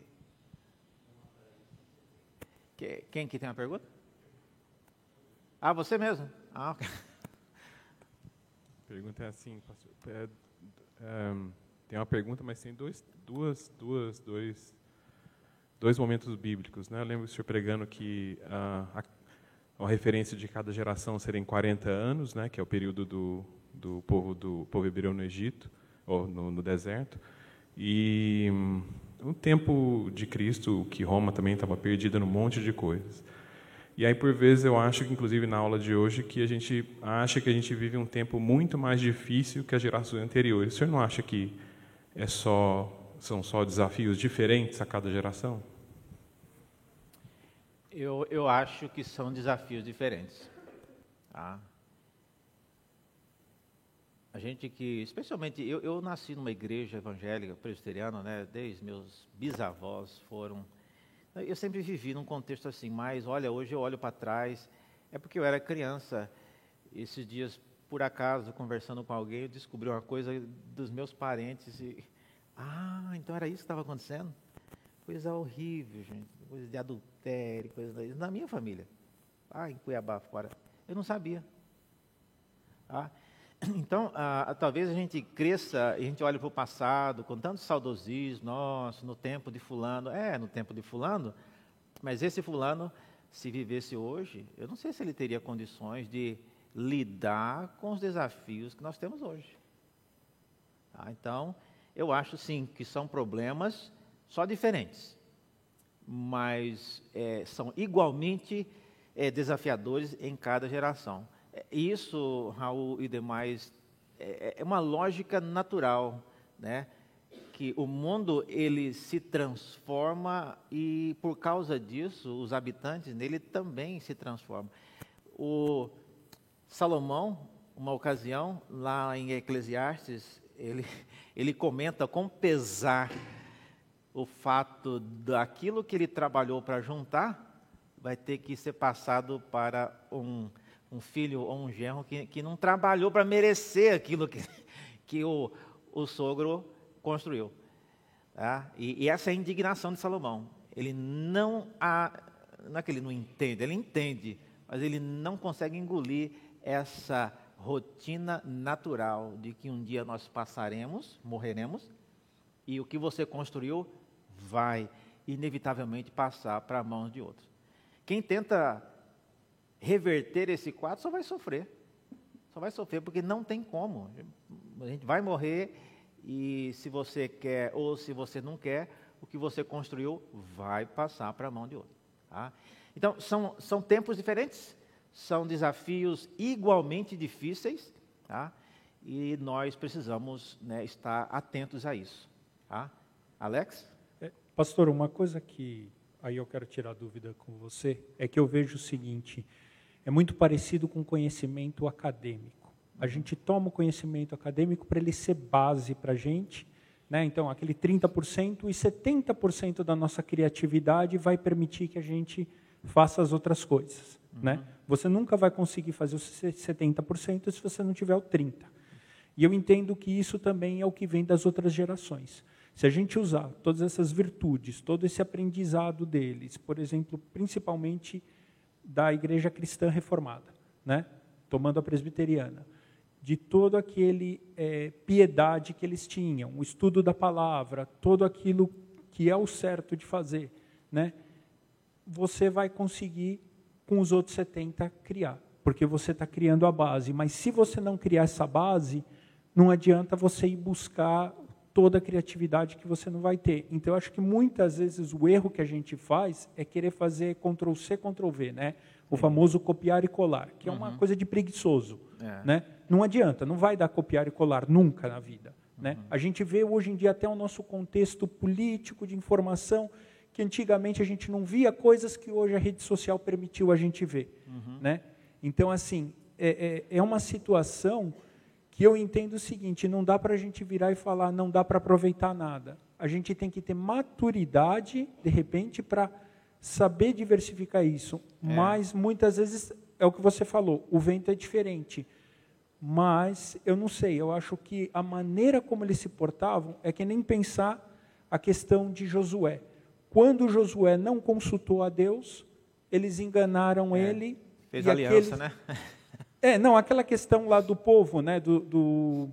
Quem que tem uma pergunta? Ah, você mesmo? Ah, ok. Pergunta é assim, pastor. É, é, tem uma pergunta, mas tem dois, duas, duas, dois, dois momentos bíblicos. Né? Eu lembro o senhor pregando que a, a, a, referência de cada geração serem 40 anos, né? que é o período do, do povo do povo hebreu no Egito, ou no, no deserto. E no tempo de Cristo, que Roma também estava perdida num monte de coisas. E aí, por vezes, eu acho inclusive na aula de hoje, que a gente acha que a gente vive um tempo muito mais difícil que as gerações anteriores. O senhor não acha que é só, são só desafios diferentes a cada geração? Eu, eu acho que são desafios diferentes. Tá? A gente que, especialmente, eu, eu nasci numa igreja evangélica presbiteriana, né? Desde meus bisavós foram. Eu sempre vivi num contexto assim, mas olha, hoje eu olho para trás, é porque eu era criança. Esses dias, por acaso, conversando com alguém, eu descobri uma coisa dos meus parentes e. Ah, então era isso que estava acontecendo? Coisa horrível, gente. Coisa de adultério, coisa na minha família. Ah, em Cuiabá fora. Eu não sabia. Ah, então, ah, talvez a gente cresça e a gente olhe para o passado com tanto saudosismo, nossa, no tempo de fulano, é, no tempo de fulano, mas esse fulano, se vivesse hoje, eu não sei se ele teria condições de lidar com os desafios que nós temos hoje. Tá? Então, eu acho sim que são problemas só diferentes, mas é, são igualmente é, desafiadores em cada geração. Isso, Raul e demais, é, é uma lógica natural, né? que o mundo ele se transforma e por causa disso os habitantes nele também se transformam. O Salomão, uma ocasião lá em Eclesiastes, ele ele comenta com pesar o fato daquilo que ele trabalhou para juntar vai ter que ser passado para um um filho ou um genro que, que não trabalhou para merecer aquilo que, que o, o sogro construiu. Tá? E, e, essa é a indignação de Salomão. Ele não, a, não é que ele não entende, ele entende, mas ele não consegue engolir essa rotina natural de que um dia nós passaremos, morreremos, e o que você construiu vai inevitavelmente passar para a mão de outros. Quem tenta reverter esse quadro, só vai sofrer. Só vai sofrer, porque não tem como. A gente vai morrer e se você quer ou se você não quer, o que você construiu vai passar para a mão de outro. Tá? Então, são, são tempos diferentes, são desafios igualmente difíceis, tá? e nós precisamos né, estar atentos a isso. Tá? Alex? É, pastor, uma coisa que aí eu quero tirar dúvida com você é que eu vejo o seguinte: é muito parecido com conhecimento acadêmico. A gente toma o conhecimento acadêmico para ele ser base para a gente. Né? Então, aquele 30% e 70% da nossa criatividade vai permitir que a gente faça as outras coisas. Uhum. Né? Você nunca vai conseguir fazer os 70% se você não tiver o 30%. E eu entendo que isso também é o que vem das outras gerações. Se a gente usar todas essas virtudes, todo esse aprendizado deles, por exemplo, principalmente da igreja cristã reformada, né? tomando a presbiteriana, de todo aquele é, piedade que eles tinham, o estudo da palavra, todo aquilo que é o certo de fazer, né? você vai conseguir, com os outros 70, criar, porque você está criando a base. Mas se você não criar essa base, não adianta você ir buscar toda a criatividade que você não vai ter. Então, eu acho que muitas vezes o erro que a gente faz é querer fazer Ctrl C, Ctrl V, né? O famoso copiar e colar, que uhum. é uma uhum. coisa de preguiçoso, é. né? Não adianta, não vai dar copiar e colar nunca na vida, né? Uhum. A gente vê hoje em dia até o nosso contexto político de informação que antigamente a gente não via coisas que hoje a rede social permitiu a gente ver, uhum. né? Então, assim, é, é, é uma situação que eu entendo o seguinte: não dá para a gente virar e falar, não dá para aproveitar nada. A gente tem que ter maturidade, de repente, para saber diversificar isso. É. Mas muitas vezes é o que você falou, o vento é diferente. Mas eu não sei, eu acho que a maneira como eles se portavam é que nem pensar a questão de Josué. Quando Josué não consultou a Deus, eles enganaram é. ele. Fez aliança, aqueles... né? É, não, aquela questão lá do povo, né, do, do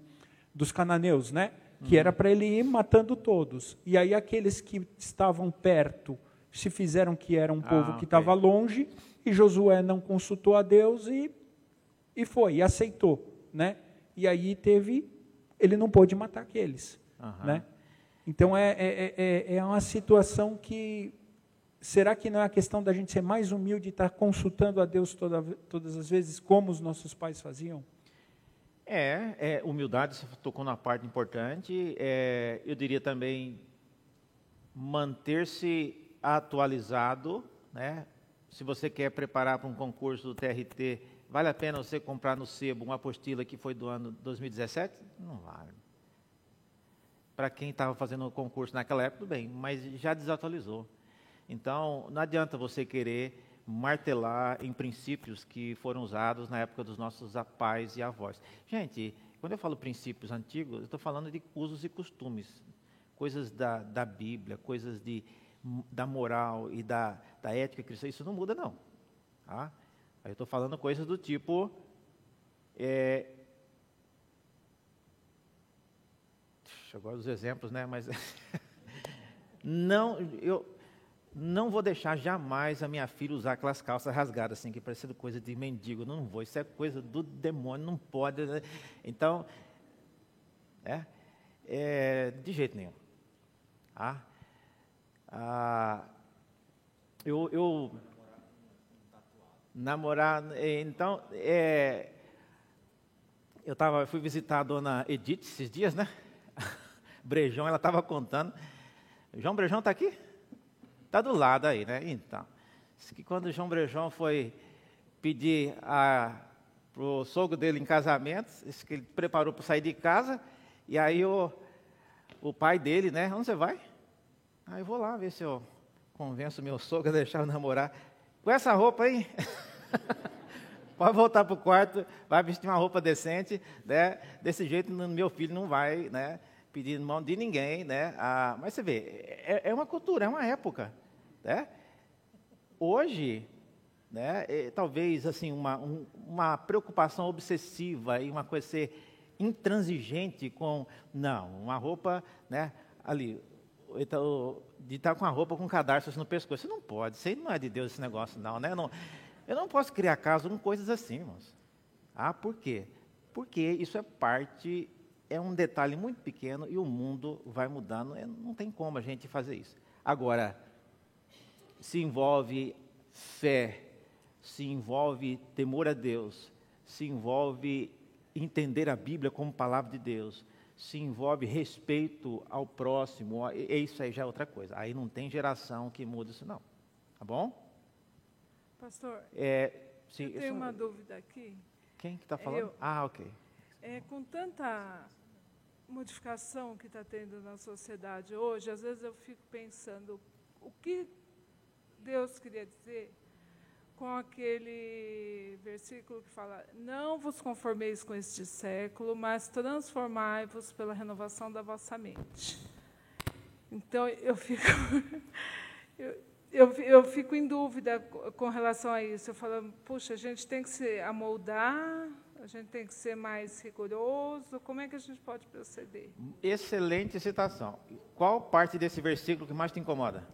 dos cananeus, né, que uhum. era para ele ir matando todos. E aí aqueles que estavam perto se fizeram que era um ah, povo que estava okay. longe, e Josué não consultou a Deus e, e foi, e aceitou, né? E aí teve, ele não pôde matar aqueles, uhum. né? Então é, é, é, é uma situação que será que não é a questão da gente ser mais humilde e estar consultando a Deus toda, todas as vezes, como os nossos pais faziam? É, é humildade, você tocou na parte importante. É, eu diria também manter-se atualizado, né? Se você quer preparar para um concurso do TRT, vale a pena você comprar no sebo uma apostila que foi do ano 2017? Não vale. Para quem estava fazendo o concurso naquela época, tudo bem, mas já desatualizou. Então, não adianta você querer martelar em princípios que foram usados na época dos nossos pais e avós. Gente, quando eu falo princípios antigos, eu estou falando de usos e costumes, coisas da, da Bíblia, coisas de, da moral e da, da ética cristã, isso não muda não. Tá? Aí eu estou falando coisas do tipo, é, agora os exemplos, né? Mas não, eu, não vou deixar jamais a minha filha usar aquelas calças rasgadas, assim, que parecendo coisa de mendigo. Não vou, isso é coisa do demônio, não pode. Né? Então, é, é, de jeito nenhum. Ah, ah, eu, eu namorar, então, é, eu tava, fui visitar a dona Edith esses dias, né? Brejão, ela estava contando. João Brejão está aqui? Está do lado aí, né? Então, que quando João Brejão foi pedir para o sogro dele em casamento, disse que ele preparou para sair de casa, e aí o, o pai dele, né? Onde você vai? Aí eu vou lá ver se eu convenço meu sogro a deixar eu namorar. Com essa roupa aí, pode voltar para o quarto, vai vestir uma roupa decente, né? Desse jeito meu filho não vai, né? Pedir mão de ninguém, né? Ah, mas você vê, é, é uma cultura, é uma época. Né? Hoje, né, é, talvez assim uma, um, uma preocupação obsessiva e uma coisa ser intransigente com não uma roupa né ali então, de estar com a roupa com cadarços no pescoço. Isso não pode isso não é de Deus esse negócio não né? Não, eu não posso criar caso com coisas assim irmãos. Ah por quê? Porque isso é parte é um detalhe muito pequeno e o mundo vai mudando é, não tem como a gente fazer isso. Agora se envolve fé, se envolve temor a Deus, se envolve entender a Bíblia como palavra de Deus, se envolve respeito ao próximo, isso aí já é outra coisa. Aí não tem geração que muda isso não. Tá bom? Pastor, é, sim, eu tenho uma dúvida aqui. Quem que está falando? Eu. Ah, ok. é, com tanta modificação que está tendo na sociedade hoje, às vezes eu fico pensando o que Deus queria dizer com aquele versículo que fala: Não vos conformeis com este século, mas transformai-vos pela renovação da vossa mente. Então eu fico. eu, eu, eu, fico em dúvida com relação a isso. Eu falo, puxa, a gente tem que se amoldar a gente tem que ser mais rigoroso? Como é que a gente pode proceder? Excelente citação. Qual parte desse versículo que mais te incomoda?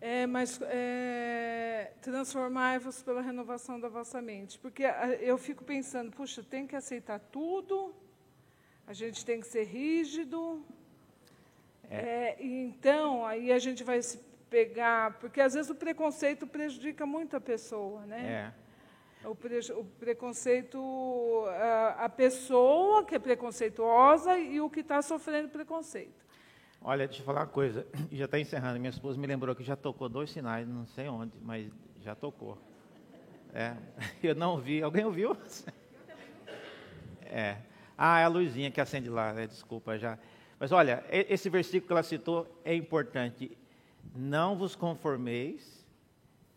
É, mas é, transformai-vos pela renovação da vossa mente. Porque eu fico pensando, puxa, tem que aceitar tudo, a gente tem que ser rígido. É. É, então, aí a gente vai se pegar, porque às vezes o preconceito prejudica muito a pessoa, né? É. O, pre, o preconceito, a, a, pessoa que é preconceituosa e o que está sofrendo preconceito. Olha, deixa eu falar uma coisa, já está encerrando. Minha esposa me lembrou que já tocou dois sinais, não sei onde, mas já tocou. É, eu não vi. Alguém ouviu? É. Ah, é a luzinha que acende lá, né? desculpa já. Mas olha, esse versículo que ela citou é importante. Não vos conformeis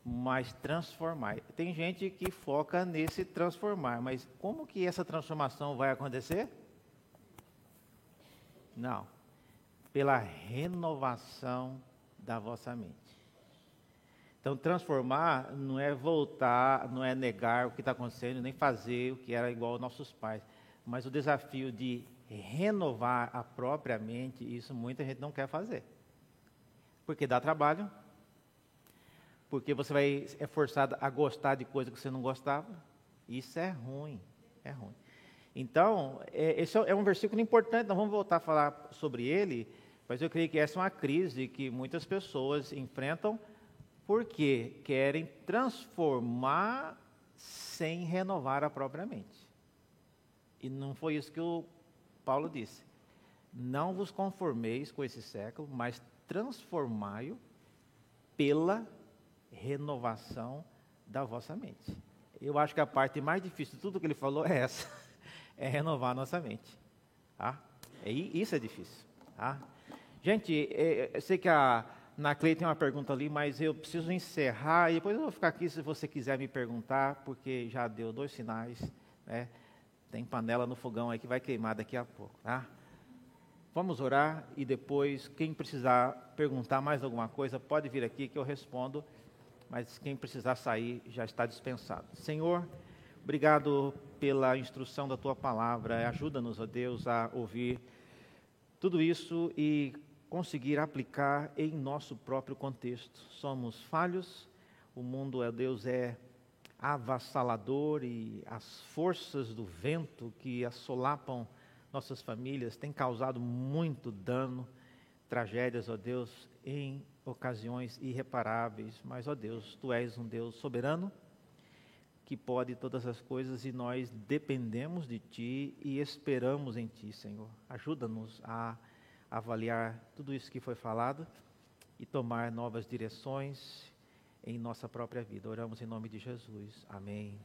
mas transformar. Tem gente que foca nesse transformar, mas como que essa transformação vai acontecer? Não. Pela renovação da vossa mente. Então, transformar não é voltar, não é negar o que está acontecendo, nem fazer o que era igual aos nossos pais. Mas o desafio de renovar a própria mente, isso muita gente não quer fazer. Porque dá trabalho, porque você vai é forçado a gostar de coisa que você não gostava. Isso é ruim, é ruim. Então, é, esse é um versículo importante, nós vamos voltar a falar sobre ele, mas eu creio que essa é uma crise que muitas pessoas enfrentam porque querem transformar sem renovar a própria mente. E não foi isso que o Paulo disse. Não vos conformeis com esse século, mas transformai-o pela renovação da vossa mente. Eu acho que a parte mais difícil de tudo que ele falou é essa, é renovar a nossa mente. Tá? E é isso é difícil. Tá? Gente, é, eu sei que a Naclei tem uma pergunta ali, mas eu preciso encerrar e depois eu vou ficar aqui se você quiser me perguntar, porque já deu dois sinais, né? Tem panela no fogão aí que vai queimar daqui a pouco, tá? Vamos orar e depois, quem precisar perguntar mais alguma coisa, pode vir aqui que eu respondo mas quem precisar sair já está dispensado. Senhor, obrigado pela instrução da tua palavra. Ajuda-nos, ó Deus, a ouvir tudo isso e conseguir aplicar em nosso próprio contexto. Somos falhos, o mundo, ó Deus, é avassalador e as forças do vento que assolapam nossas famílias têm causado muito dano, tragédias, ó Deus, em ocasiões irreparáveis, mas, ó Deus, Tu és um Deus soberano, que pode todas as coisas e nós dependemos de Ti e esperamos em Ti, Senhor. Ajuda-nos a avaliar tudo isso que foi falado e tomar novas direções em nossa própria vida. Oramos em nome de Jesus. Amém.